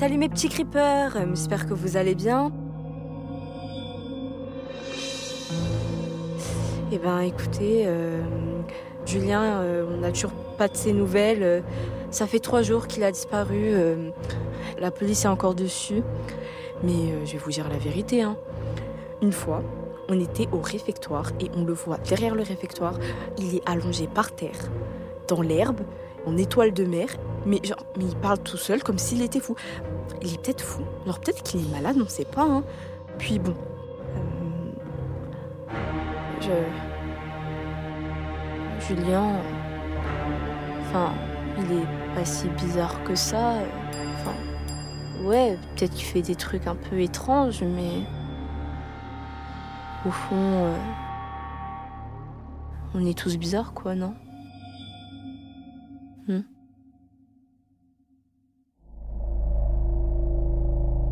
Salut mes petits creepers, euh, j'espère que vous allez bien. Eh ben écoutez, euh, Julien, euh, on n'a toujours pas de ses nouvelles. Ça fait trois jours qu'il a disparu. la police est encore dessus. Mais je vais vous dire la vérité. Hein. Une fois, on était au réfectoire et on le voit derrière le réfectoire. Il est allongé par terre, dans l'herbe, en étoile de mer. Mais, genre, mais il parle tout seul comme s'il était fou. Il est peut-être fou. Alors peut-être qu'il est malade, on ne sait pas. hein. Puis bon. euh, je. Julien. Enfin, il est pas si bizarre que ça. Enfin. Ouais, peut-être qu'il fait des trucs un peu étranges, mais. Au fond. euh, On est tous bizarres, quoi, non?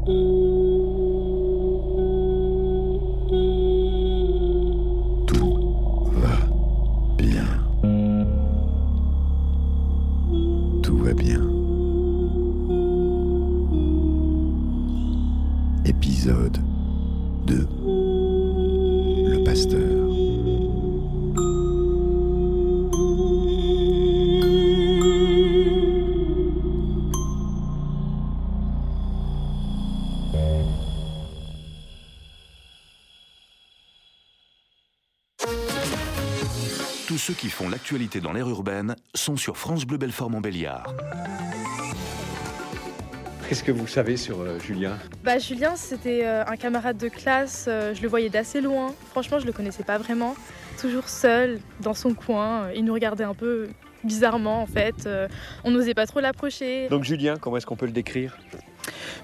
Mm. L'actualité dans l'air urbaine sont sur France Bleu Belfort Montbéliard. Qu'est-ce que vous savez sur euh, Julien? Bah Julien, c'était euh, un camarade de classe, euh, je le voyais d'assez loin. Franchement, je le connaissais pas vraiment. Toujours seul, dans son coin, il nous regardait un peu bizarrement en fait. Euh, on n'osait pas trop l'approcher. Donc Julien, comment est-ce qu'on peut le décrire?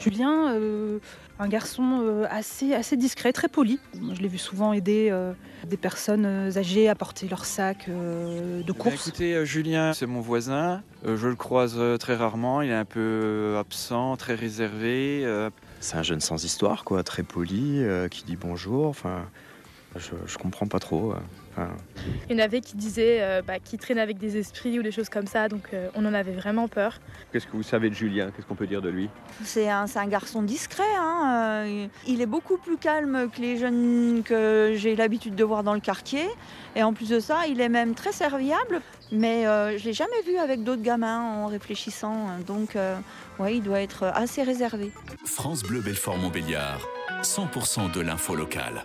Julien, euh, un garçon euh, assez, assez discret, très poli. Je l'ai vu souvent aider euh, des personnes âgées à porter leur sac euh, de Eh bien, course. écoutez, Julien, c'est mon voisin. Euh, je le croise très rarement. Il est un peu absent, très réservé. euh, C'est un jeune sans histoire, quoi, très poli, euh, qui dit bonjour. Enfin, je, je comprends pas trop. Enfin, Il y en avait qui disaient euh, bah, qu'il traînait avec des esprits ou des choses comme ça, donc euh, on en avait vraiment peur. Qu'est-ce que vous savez de Julien? Qu'est-ce qu'on peut dire de lui? C'est un, garçon discret. hein, euh, Il est beaucoup plus calme que les jeunes que j'ai l'habitude de voir dans le quartier. Et en plus de ça, il est même très serviable. Mais euh, je l'ai jamais vu avec d'autres gamins en réfléchissant. Donc, euh, ouais, il doit être assez réservé. France Bleu Belfort Montbéliard, 100% de l'info locale.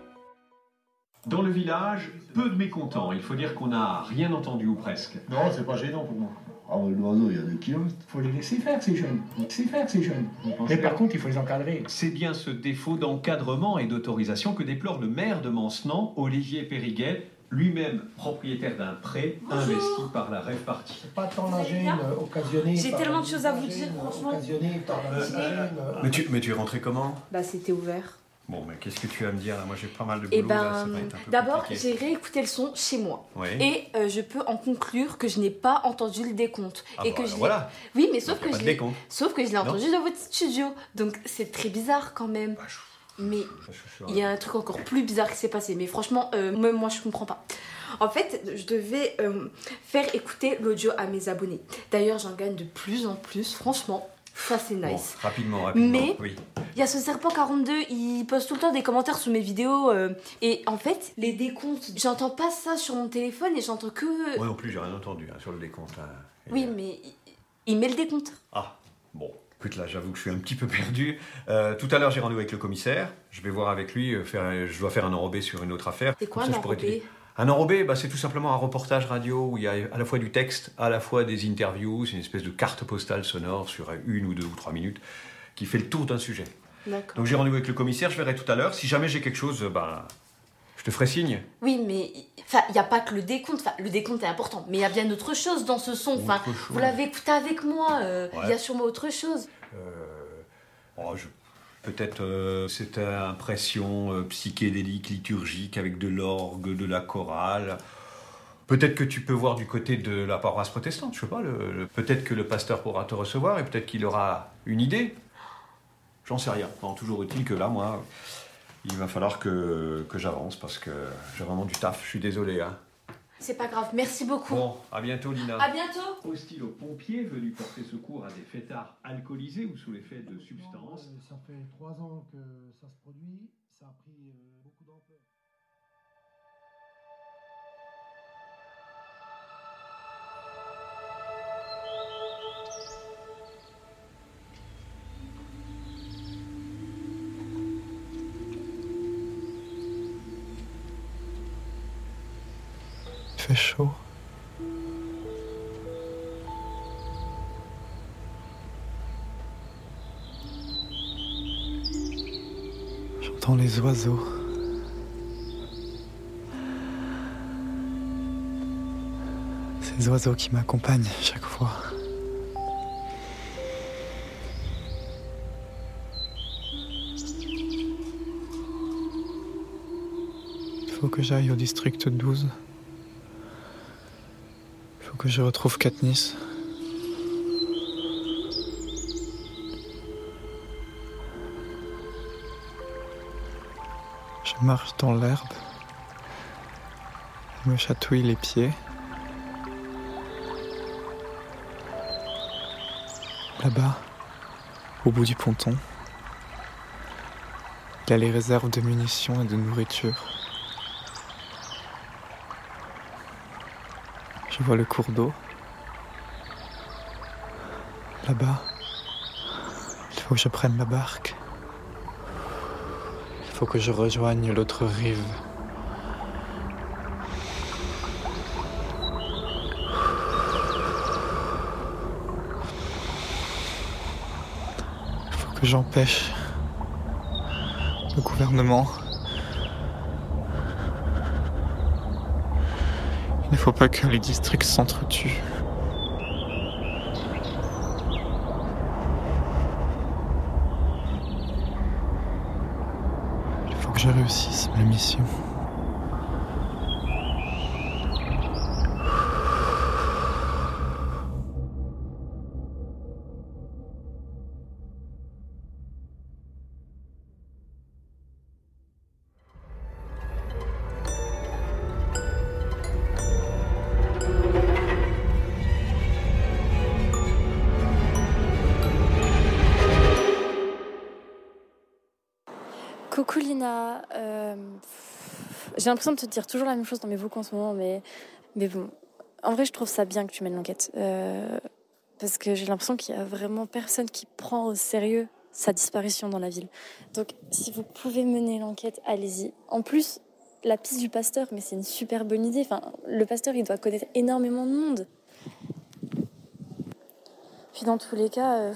Dans le village, peu de mécontents. Il faut dire qu'on n'a rien entendu ou presque. Non, c'est pas gênant pour moi. Ah, l'oiseau, il y a des kilomètres. Il faut les laisser faire, ces jeunes. Laisser faire, ces jeunes. Mais par contre, il faut les encadrer. C'est bien ce défaut d'encadrement et d'autorisation que déplore le maire de Mancenant, Olivier Périguet, lui-même propriétaire d'un pré investi par la Rêve Party. Pas tant la gêne occasionnée. J'ai tellement de choses à vous dire, franchement. Occasionnée par la gêne, Mais tu, mais tu es rentré comment? Bah, c'était ouvert. Bon, mais qu'est-ce que tu vas me dire là? Moi j'ai pas mal de boulot. Et là, ben, d'abord, j'ai réécouté le son chez moi. Et euh, je peux en conclure que je n'ai pas entendu le décompte. Ah et que je voilà. Oui, mais sauf Donc, que, je l'ai... sauf que je l'ai entendu dans votre studio. Donc c'est très bizarre quand même. Bah, Mais je- il y a un truc encore plus bizarre qui s'est passé. Mais franchement, euh, même moi, je comprends pas. En fait, je devais euh, faire écouter l'audio à mes abonnés. D'ailleurs, j'en gagne de plus en plus. Franchement, ça c'est Bon, nice. rapidement, rapidement. Mais- Oui. Il y a ce serpent 42, il poste tout le temps des commentaires sous mes vidéos. euh, et en fait, les décomptes, j'entends pas ça sur mon téléphone et j'entends que. Moi non plus, j'ai rien entendu hein, sur le décompte. Et, Oui, euh, mais il- il met le décompte. Ah, bon. Écoute, là, j'avoue que je suis un petit peu perdu. Euh, tout à l'heure, j'ai rendez-vous avec le commissaire. Je vais voir avec lui. euh, Faire, je dois faire un enrobé sur une autre affaire. C'est quoi Comme un ça, je pourrais enrobé? t'aider. Un enrobé, bah, c'est tout simplement un reportage radio où il y a à la fois du texte, à la fois des interviews. C'est une espèce de carte postale sonore sur une ou deux ou trois minutes qui fait le tour d'un sujet. Donc j'ai rendez-vous avec le commissaire, je verrai tout à l'heure. Si jamais j'ai quelque chose, bah, je te ferai signe. Oui, mais il n'y a pas que le décompte. Enfin, le décompte est important, mais il y a bien d'autres choses dans ce son. Enfin, Autre chose. vous l'avez écouté avec moi. euh, Il Ouais. y a sûrement autre chose. Euh, oh, je- Peut-être euh, cette impression euh, psychédélique, liturgique, avec de l'orgue, de la chorale. Peut-être que tu peux voir du côté de la paroisse protestante, je sais pas. peut-être que le pasteur pourra te recevoir et peut-être qu'il aura une idée. J'en sais rien. Non, toujours est-il que là, moi, il va falloir que, que j'avance parce que j'ai vraiment du taf. Je suis désolé. Hein. C'est pas grave, merci beaucoup. Bon, à bientôt, Lina. À bientôt. Hostile aux pompiers venus porter secours à des fêtards alcoolisés ou sous l'effet de substances. Ça fait trois ans que ça se produit. Ça a pris fait chaud. J'entends les oiseaux. Ces oiseaux qui m'accompagnent chaque fois. Il faut que j'aille au district 12. Je retrouve Katniss. Je marche dans l'herbe. Je me chatouille les pieds. Là-bas, au bout du ponton, il y a les réserves de munitions et de nourriture. Je vois le cours d'eau. Là-bas, il faut que je prenne la barque. Il faut que je rejoigne l'autre rive. Il faut que j'empêche le gouvernement. Il ne faut pas que les districts s'entretuent. Il faut que je réussisse ma mission. Euh, j'ai l'impression de te dire toujours la même chose dans mes vocaux en ce moment, mais, mais bon, en vrai je trouve ça bien que tu mènes l'enquête, Euh, parce que j'ai l'impression qu'il y a vraiment personne qui prend au sérieux sa disparition dans la ville. Donc si vous pouvez mener l'enquête, allez-y. En plus, la piste du pasteur, mais c'est une super bonne idée. Enfin, le pasteur, il doit connaître énormément de monde. Puis dans tous les cas, euh,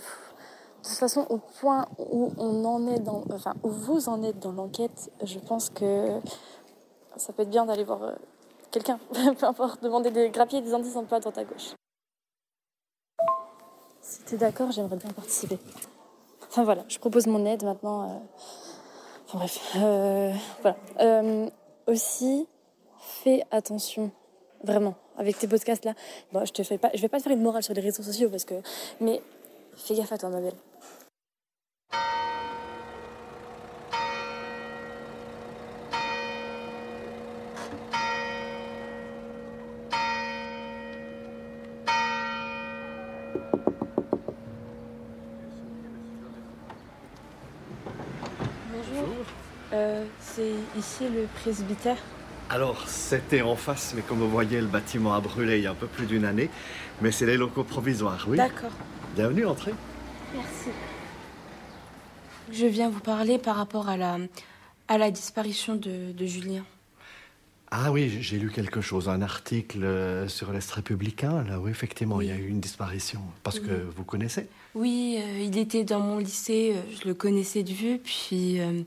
de toute façon, au point où on en est dans, enfin, où vous en êtes dans l'enquête, je pense que ça peut être bien d'aller voir euh, quelqu'un, peu importe, demander des grappiers, des indices un peu à à gauche. Si t'es d'accord, j'aimerais bien participer. Enfin voilà, je propose mon aide maintenant. euh, Enfin bref, euh, voilà. Aussi, fais attention, vraiment, avec tes podcasts là. Bon, je te fais pas, je vais pas te faire une morale sur les réseaux sociaux parce que, mais fais gaffe à toi, ma belle. Bonjour. Euh, c'est ici le presbytère. Alors, c'était en face, mais comme vous voyez, le bâtiment a brûlé il y a un peu plus d'une année. Mais c'est les locaux provisoires, oui. D'accord. Bienvenue, entrez. Merci. Je viens vous parler par rapport à la, à la disparition de, de Julien. Ah oui, j'ai lu quelque chose, un article euh, sur l'Est républicain. Là, oui, effectivement, il y a eu une disparition. Parce que vous connaissez Oui, euh, il était dans mon lycée, euh, je le connaissais de vue, puis euh,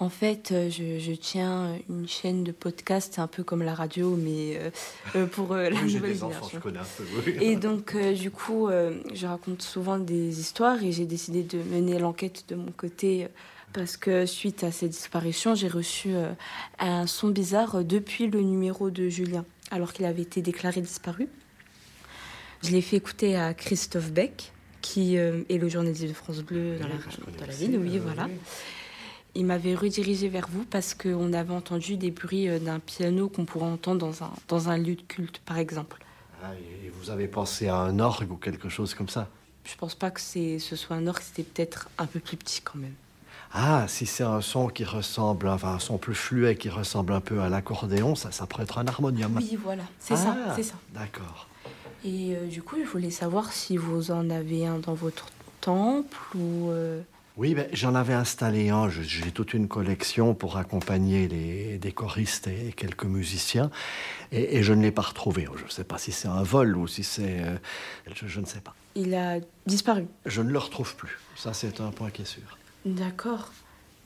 en fait, euh, je, je tiens une chaîne de podcast, un peu comme la radio, mais euh, euh, pour euh, la Oui, nouvelle des enfants, je connais un peu, oui. Et donc, euh, du coup, je raconte souvent des histoires et j'ai décidé de mener l'enquête de mon côté parce que suite à ces disparitions, j'ai reçu un son bizarre depuis le numéro de Julien, alors qu'il avait été déclaré disparu. Je l'ai fait écouter à Christophe Beck, qui est le journaliste de France Bleu dans, la, dans la ville, oui, euh, voilà. Il m'avait redirigé vers vous parce qu'on avait entendu des bruits euh, d'un piano qu'on pourrait entendre dans un, dans un lieu de culte, par exemple. Ah, et vous avez pensé à un orgue ou quelque chose comme ça? Je pense pas que ce soit un orgue, c'était peut-être un peu plus petit quand même. Ah, si c'est un son qui ressemble, enfin un son plus fluet qui ressemble un peu à l'accordéon, ça, ça pourrait être un harmonium. Oui, voilà, c'est ça, Ah, c'est ça. D'accord. Et euh, du coup, je voulais savoir si vous en avez un dans votre temple ou. euh, Oui, ben, j'en avais installé un. J'ai toute une collection pour accompagner les, des choristes et quelques musiciens. Et, et je ne l'ai pas retrouvé. Je ne sais pas si c'est un vol ou si c'est... euh, je, je ne sais pas. Il a disparu. Je ne le retrouve plus. Ça, c'est un point qui est sûr. D'accord.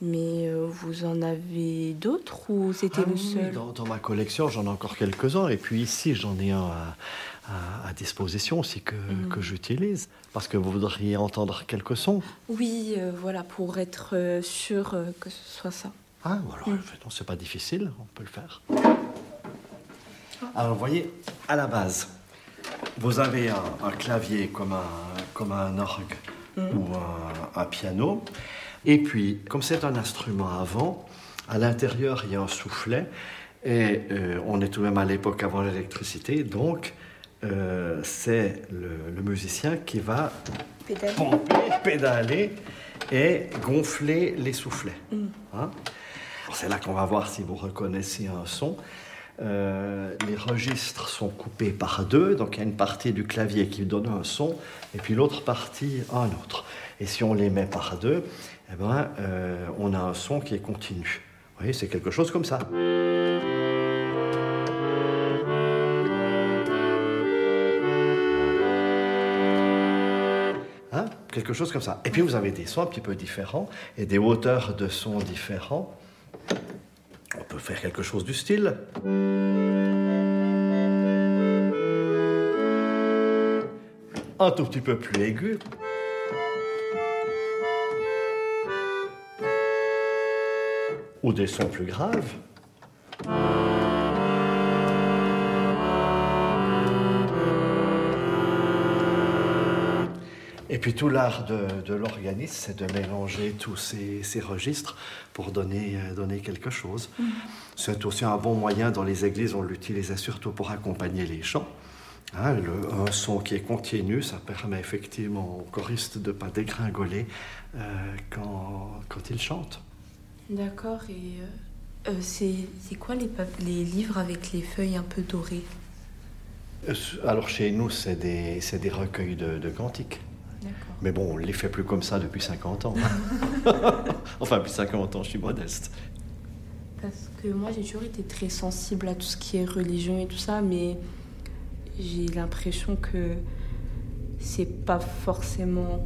Mais euh, vous en avez d'autres ou c'était Ah le seul? dans, dans ma collection, j'en ai encore quelques-uns. Et puis ici, j'en ai un à, à- à disposition aussi que, Mhm. que j'utilise. Parce que vous voudriez entendre quelques sons. Oui, euh, voilà, pour être euh, sûr euh, que ce soit ça. Ah, voilà. Mm. Non, c'est pas difficile, on peut le faire. Alors, vous voyez, à la base, vous avez un, un clavier comme un, comme un orgue ou un, un piano. Et puis, comme c'est un instrument à vent, à l'intérieur, il y a un soufflet. Et euh, on est tout de même à l'époque avant l'électricité. Donc, euh, c'est le, le musicien qui va pomper, pédaler et gonfler les soufflets. Mm. Hein C'est là qu'on va voir si vous reconnaissez un son. Euh, les registres sont coupés par deux, donc il y a une partie du clavier qui donne un son, et puis l'autre partie un autre. Et si on les met par deux, eh ben, euh, on a un son qui est continu. Vous voyez, c'est quelque chose comme ça. Quelque chose comme ça. Et puis vous avez des sons un petit peu différents et des hauteurs de sons différents. On peut faire quelque chose du style. Un tout petit peu plus aigu. Ou des sons plus graves. Et puis tout l'art de, de l'organiste, c'est de mélanger tous ces, ces registres pour donner, euh, donner quelque chose. C'est aussi un bon moyen dans les églises, on l'utilisait surtout pour accompagner les chants. Hein, le- un son qui est continu, ça permet effectivement au choriste de ne pas dégringoler euh, quand, quand il chante. D'accord, et euh, c'est quoi les, livres avec les feuilles un peu dorées? Alors chez nous, c'est des, recueils de, de cantiques. Mais bon, on ne les fait plus comme ça depuis 50 ans. enfin, depuis 50 ans, je suis modeste. Parce que moi, j'ai toujours été très sensible à tout ce qui est religion et tout ça, mais j'ai l'impression que c'est pas forcément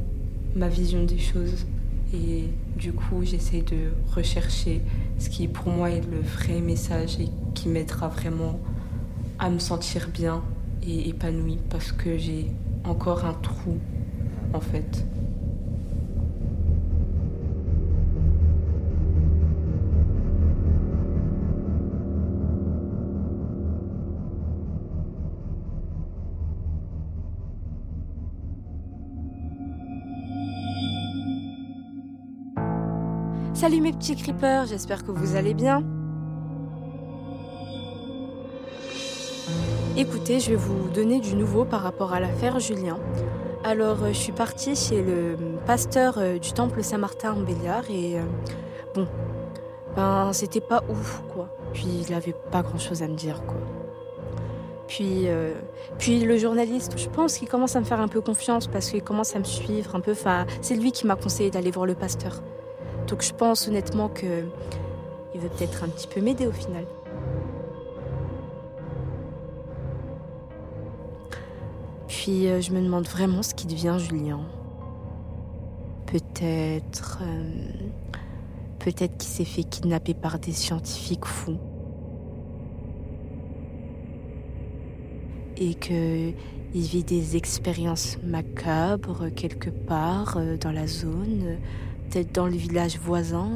ma vision des choses. Et du coup, j'essaie de rechercher ce qui, pour moi, est le vrai message et qui m'aidera vraiment à me sentir bien et épanouie parce que j'ai encore un trou, Salut mes petits creepers, j'espère que vous allez bien. Écoutez, je vais vous donner du nouveau par rapport à l'affaire Julien. Alors, euh, je suis partie chez le pasteur euh, du temple Saint-Martin en Béliard et euh, bon, ben c'était pas ouf quoi. Puis il avait pas grand chose à me dire quoi. Puis, puis le journaliste, je pense qu'il commence à me faire un peu confiance parce qu'il commence à me suivre un peu. Enfin, c'est lui qui m'a conseillé d'aller voir le pasteur. Donc je pense honnêtement que il veut peut-être un petit peu m'aider au final. Puis euh, je me demande vraiment ce qui devient Julien. Peut-être. euh, Peut-être qu'il s'est fait kidnapper par des scientifiques fous. Et que il vit des expériences macabres quelque part euh, dans la zone, peut-être dans le village voisin.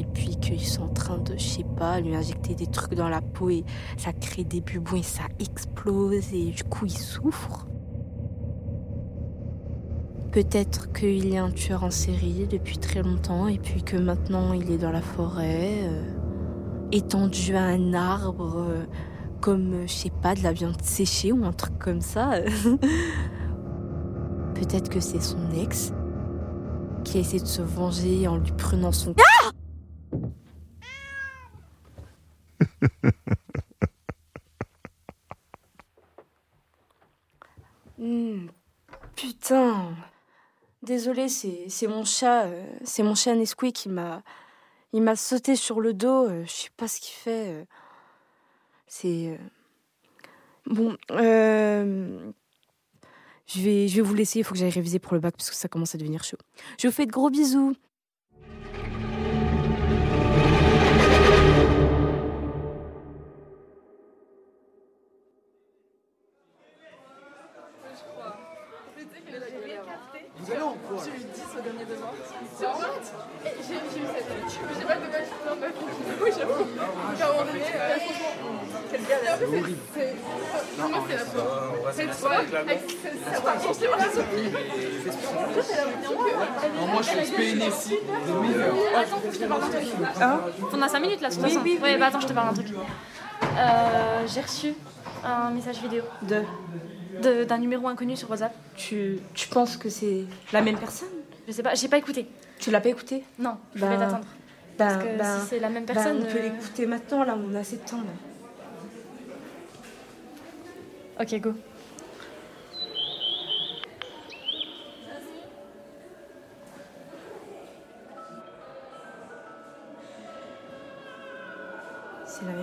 Et puis qu'ils sont en train de, je sais pas, lui injecter des trucs dans la peau et ça crée des bubons et ça explose et du coup il souffre. Peut-être qu'il a un tueur en série depuis très longtemps et puis que maintenant il est dans la forêt, euh, étendu à un arbre, euh, comme, euh, je sais pas, de la viande séchée ou un truc comme ça. Peut-être que c'est son ex qui a essayé de se venger en lui prenant son... Ah Hmm, putain. Désolée, c'est mon chat, euh, c'est mon chat Nesquik qui m'a il m'a sauté sur le dos, euh, je sais pas ce qu'il fait. euh. C'est euh, bon je vais je vais vous laisser, il faut que j'aille réviser pour le bac parce que ça commence à devenir chaud. Je vous fais de gros bisous. Attends, je te parle d'un truc. Hein On a 5 minutes là, de toute Oui, façon. oui, Ouais, oui, bah oui. attends, je te parle d'un truc. Euh, J'ai reçu un message vidéo. De D'un numéro inconnu sur WhatsApp. Tu, tu penses que c'est la même personne? Je sais pas, j'ai pas écouté. Tu l'as pas écouté? Non, je vais t'attendre. Ben, Parce que ben- si c'est la même personne. on peut euh, l'écouter maintenant, là, on a assez de temps. Là. Ok, go.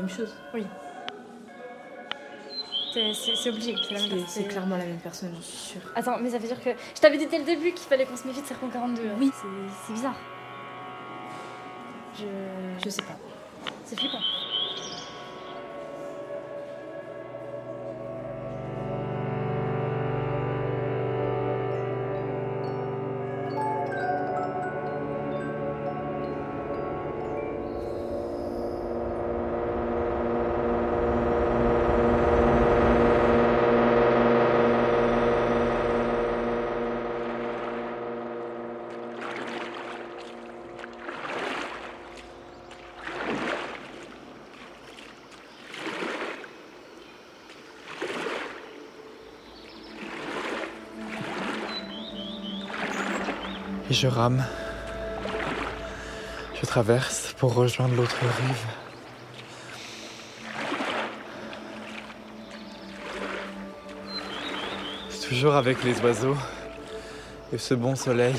Même chose. Oui. C'est- obligé, c'est la même C'est- personne. C'est clairement la même personne, j'en suis sûre. Attends, mais ça veut dire que. Je t'avais dit dès le début qu'il fallait qu'on se méfie de Serpent 42. Oui. C'est bizarre. Je. Je sais pas. C'est flippant. Et je rame. Je traverse pour rejoindre l'autre rive. Toujours avec les oiseaux et ce bon soleil.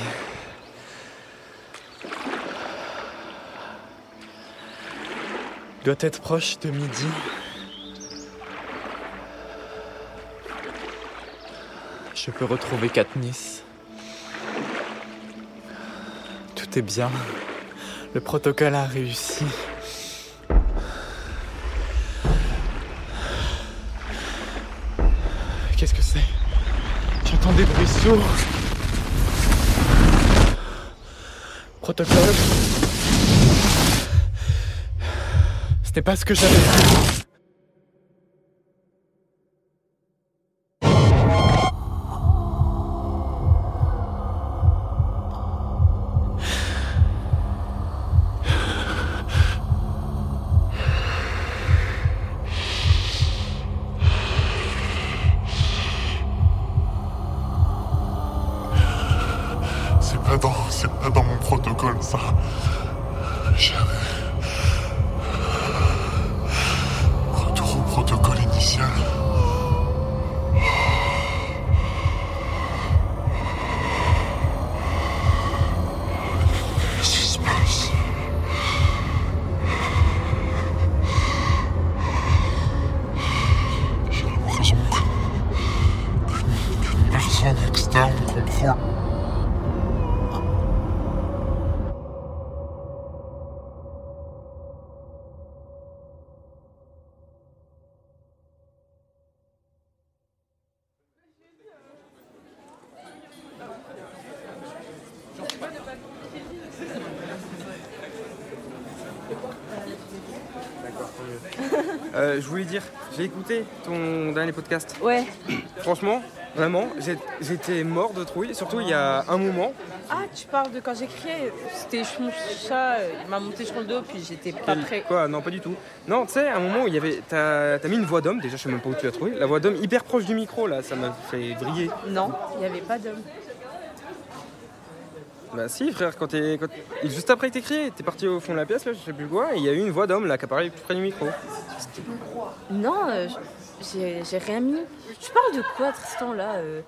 Il doit être proche de midi. Je peux retrouver Katniss. Tout bien. Le protocole a réussi. Qu'est-ce que c'est? J'entends des bruits sourds. Protocole. Ce n'est pas ce que j'avais protocole Euh, je voulais dire, j'ai écouté ton dernier podcast. Ouais. Franchement, Vraiment, j'étais mort de trouille, surtout il y a un moment. Ah, tu parles de quand j'ai crié. C'était mon chat, il m'a monté sur le dos, puis j'étais pas prêt. Quoi Non, pas du tout. Non, tu sais, à un moment où il y avait. T'as t'as mis une voix d'homme, déjà, je sais même pas où tu l'as trouvé. La voix d'homme hyper proche du micro, là, ça m'a fait briller. Non, il n'y avait pas d'homme. Bah, si, frère, quand t'es. Juste après que t'es crié, t'es parti au fond de la pièce, là, je sais plus quoi, il y a eu une voix d'homme, là, qui apparaît près du micro. Non, euh, j'ai rien mis. Tu parles de quoi, Tristan, là euh?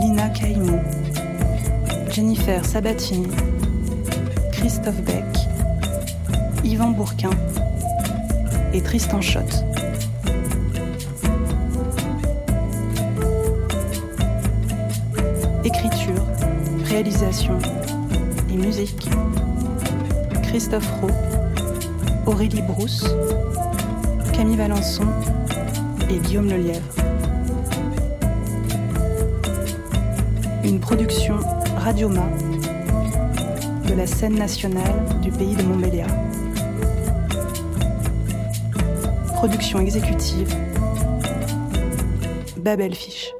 Lina Caïmon, Jennifer Sabatini, Christophe Beck, Yvan Bourquin et Tristan Schott. Écriture, réalisation et musique Christophe Rowe, Aurélie Brousse, Camille Valençon et Guillaume Lelièvre. Une production Radioma de la scène nationale du pays de Montbéliard. Production exécutive Babel Fish.